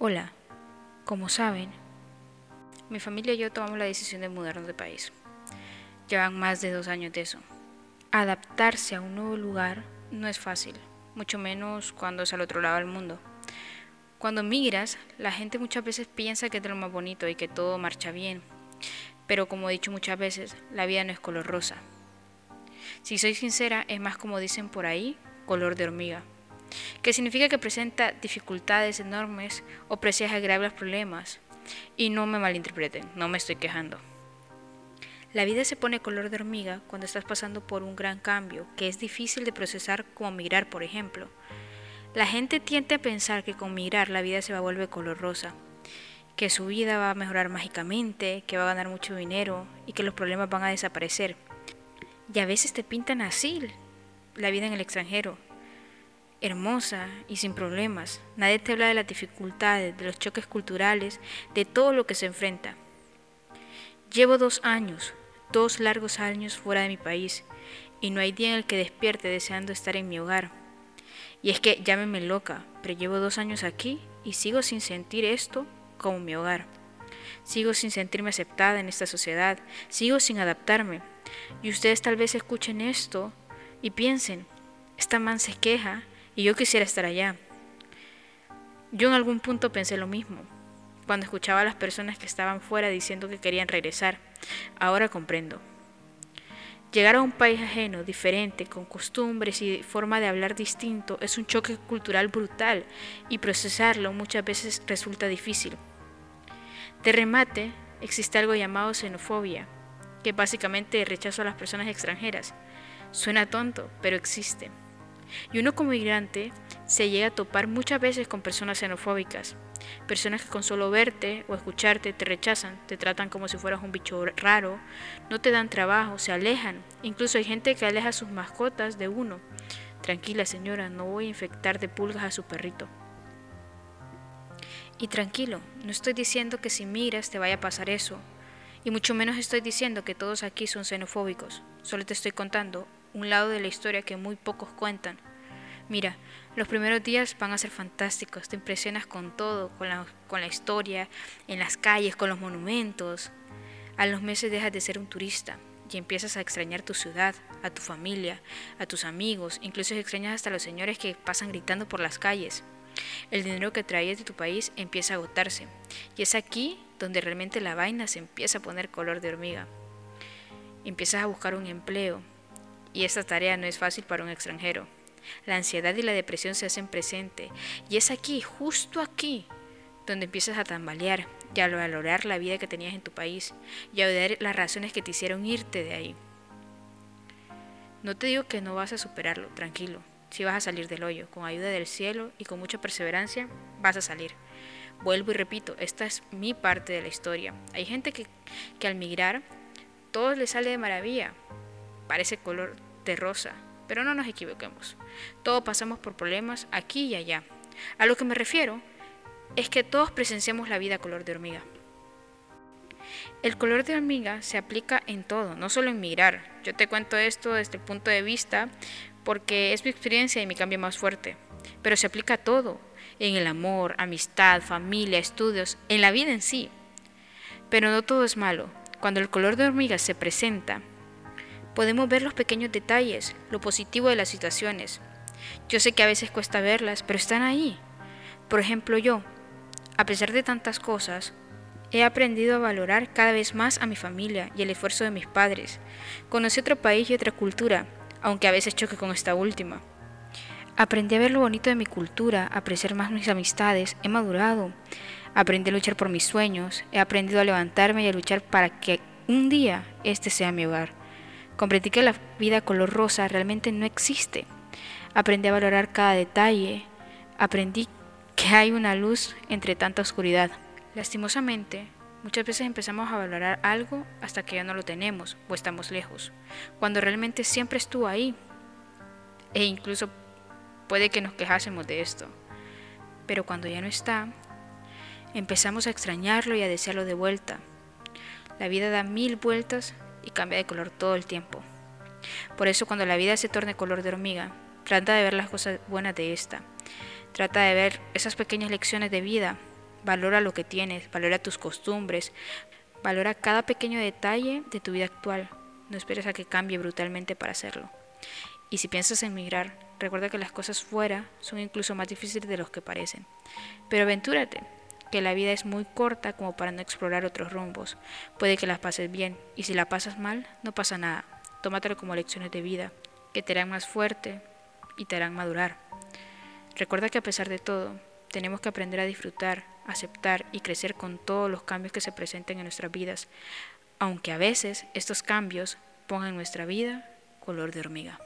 Hola, como saben, mi familia y yo tomamos la decisión de mudarnos de país. Llevan más de dos años de eso. Adaptarse a un nuevo lugar no es fácil, mucho menos cuando es al otro lado del mundo. Cuando migras, la gente muchas veces piensa que es de lo más bonito y que todo marcha bien, pero como he dicho muchas veces, la vida no es color rosa. Si soy sincera, es más como dicen por ahí, color de hormiga que significa que presenta dificultades enormes o presagia graves problemas. Y no me malinterpreten, no me estoy quejando. La vida se pone color de hormiga cuando estás pasando por un gran cambio que es difícil de procesar como migrar, por ejemplo. La gente tiende a pensar que con migrar la vida se va a volver color rosa, que su vida va a mejorar mágicamente, que va a ganar mucho dinero y que los problemas van a desaparecer. Y a veces te pintan así la vida en el extranjero, hermosa y sin problemas. Nadie te habla de las dificultades, de los choques culturales, de todo lo que se enfrenta. Llevo dos años, dos largos años fuera de mi país, y no hay día en el que despierte deseando estar en mi hogar. Y es que llámeme loca, pero llevo dos años aquí y sigo sin sentir esto como mi hogar. Sigo sin sentirme aceptada en esta sociedad, sigo sin adaptarme. Y ustedes tal vez escuchen esto y piensen, esta man se queja y yo quisiera estar allá. Yo en algún punto pensé lo mismo, cuando escuchaba a las personas que estaban fuera diciendo que querían regresar. Ahora comprendo. Llegar a un país ajeno, diferente, con costumbres y forma de hablar distinto, es un choque cultural brutal y procesarlo muchas veces resulta difícil. De remate, existe algo llamado xenofobia, que básicamente rechazo a las personas extranjeras. Suena tonto, pero existe. Y uno como migrante se llega a topar muchas veces con personas xenofóbicas, personas que con solo verte o escucharte te rechazan, te tratan como si fueras un bicho raro, no te dan trabajo, se alejan. Incluso hay gente que aleja a sus mascotas de uno. Tranquila señora, no voy a infectar de pulgas a su perrito. Y tranquilo, no estoy diciendo que si migras te vaya a pasar eso, y mucho menos estoy diciendo que todos aquí son xenofóbicos, solo te estoy contando un lado de la historia que muy pocos cuentan. Mira, los primeros días van a ser fantásticos, te impresionas con todo, con la, con la historia, en las calles, con los monumentos. A los meses dejas de ser un turista y empiezas a extrañar tu ciudad, a tu familia, a tus amigos, incluso extrañas hasta los señores que pasan gritando por las calles. El dinero que traías de tu país empieza a agotarse y es aquí donde realmente la vaina se empieza a poner color de hormiga. Empiezas a buscar un empleo, y esta tarea no es fácil para un extranjero. La ansiedad y la depresión se hacen presente y es aquí, justo aquí, donde empiezas a tambalear y a valorar la vida que tenías en tu país y a ver las razones que te hicieron irte de ahí. No te digo que no vas a superarlo, tranquilo. Si vas a salir del hoyo, con ayuda del cielo y con mucha perseverancia, vas a salir. Vuelvo y repito, esta es mi parte de la historia. Hay gente que, que al migrar, todo le sale de maravilla, parece color de rosa, pero no nos equivoquemos. Todos pasamos por problemas aquí y allá. A lo que me refiero es que todos presenciamos la vida color de hormiga. El color de hormiga se aplica en todo, no solo en mirar. Yo te cuento esto desde el punto de vista porque es mi experiencia y mi cambio más fuerte. Pero se aplica a todo, en el amor, amistad, familia, estudios, en la vida en sí. Pero no todo es malo. Cuando el color de hormiga se presenta, podemos ver los pequeños detalles, lo positivo de las situaciones. Yo sé que a veces cuesta verlas, pero están ahí. Por ejemplo, yo, a pesar de tantas cosas, he aprendido a valorar cada vez más a mi familia y el esfuerzo de mis padres. Conocí otro país y otra cultura, aunque a veces choque con esta última. Aprendí a ver lo bonito de mi cultura, a apreciar más mis amistades, he madurado, aprendí a luchar por mis sueños, he aprendido a levantarme y a luchar para que un día este sea mi hogar. Comprendí que la vida color rosa realmente no existe. Aprendí a valorar cada detalle. Aprendí que hay una luz entre tanta oscuridad. Lastimosamente, muchas veces empezamos a valorar algo hasta que ya no lo tenemos o estamos lejos, cuando realmente siempre estuvo ahí. E incluso puede que nos quejásemos de esto. Pero cuando ya no está, empezamos a extrañarlo y a desearlo de vuelta. La vida da mil vueltas y cambia de color todo el tiempo. Por eso cuando la vida se torne color de hormiga, trata de ver las cosas buenas de esta. Trata de ver esas pequeñas lecciones de vida Valora lo que tienes, valora tus costumbres, valora cada pequeño detalle de tu vida actual. No esperes a que cambie brutalmente para hacerlo. Y si piensas en migrar, recuerda que las cosas fuera son incluso más difíciles de lo que parecen. Pero aventúrate, que la vida es muy corta como para no explorar otros rumbos. Puede que las pases bien, y si la pasas mal, no pasa nada. Tómatelo como lecciones de vida, que te harán más fuerte y te harán madurar. Recuerda que a pesar de todo, tenemos que aprender a disfrutar, aceptar y crecer con todos los cambios que se presenten en nuestras vidas, aunque a veces estos cambios pongan nuestra vida color de hormiga.